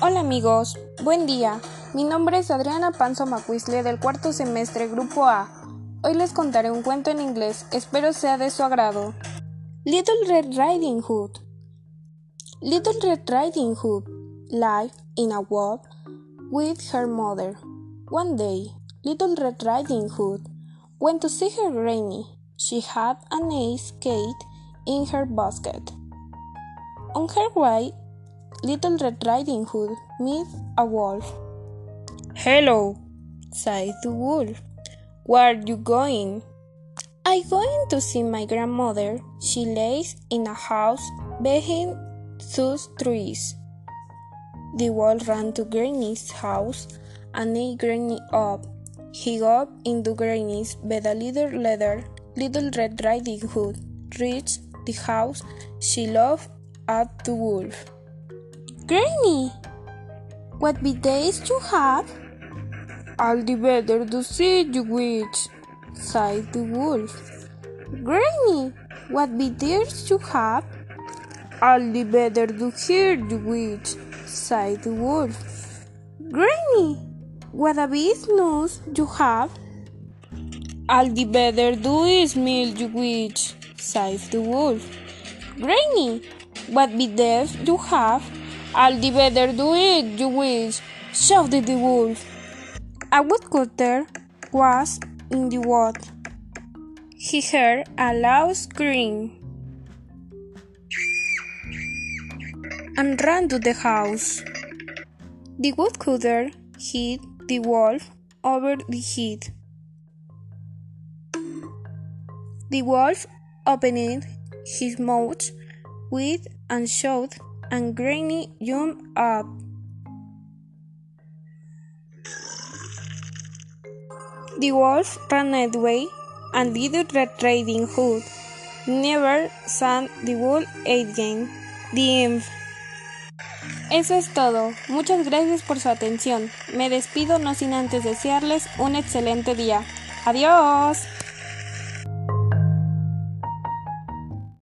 Hola amigos, buen día. Mi nombre es Adriana Panzo Macuisle del cuarto semestre Grupo A. Hoy les contaré un cuento en inglés, espero sea de su agrado. Little Red Riding Hood. Little Red Riding Hood lived in a wood with her mother. One day, Little Red Riding Hood went to see her granny. She had an ice skate in her basket. On her way Little Red Riding Hood meets a wolf. Hello, said the wolf. Where are you going? I'm going to see my grandmother. She lives in a house behind those trees. The wolf ran to Granny's house and ate Granny up. He got into Granny's bed a little later. Little Red Riding Hood reached the house she loved at the wolf. Granny, what be days you have? All the better to see you witch, sighed the wolf. Granny, what be tears you have? All the better to hear you witch, sighed the wolf. Granny, what a business you have? All the better do smell you witch, sighed the wolf. Granny, what be deaf you have? I'll the better do it, you wish, shouted the wolf. A woodcutter was in the wood. He heard a loud scream and ran to the house. The woodcutter hit the wolf over the head. The wolf opened his mouth wide and shouted and Granny jumped up. The wolf ran away, and Little Red Riding Hood never saw the wolf again. The end. Eso es todo. Muchas gracias por su atención. Me despido no sin antes desearles un excelente día. Adiós.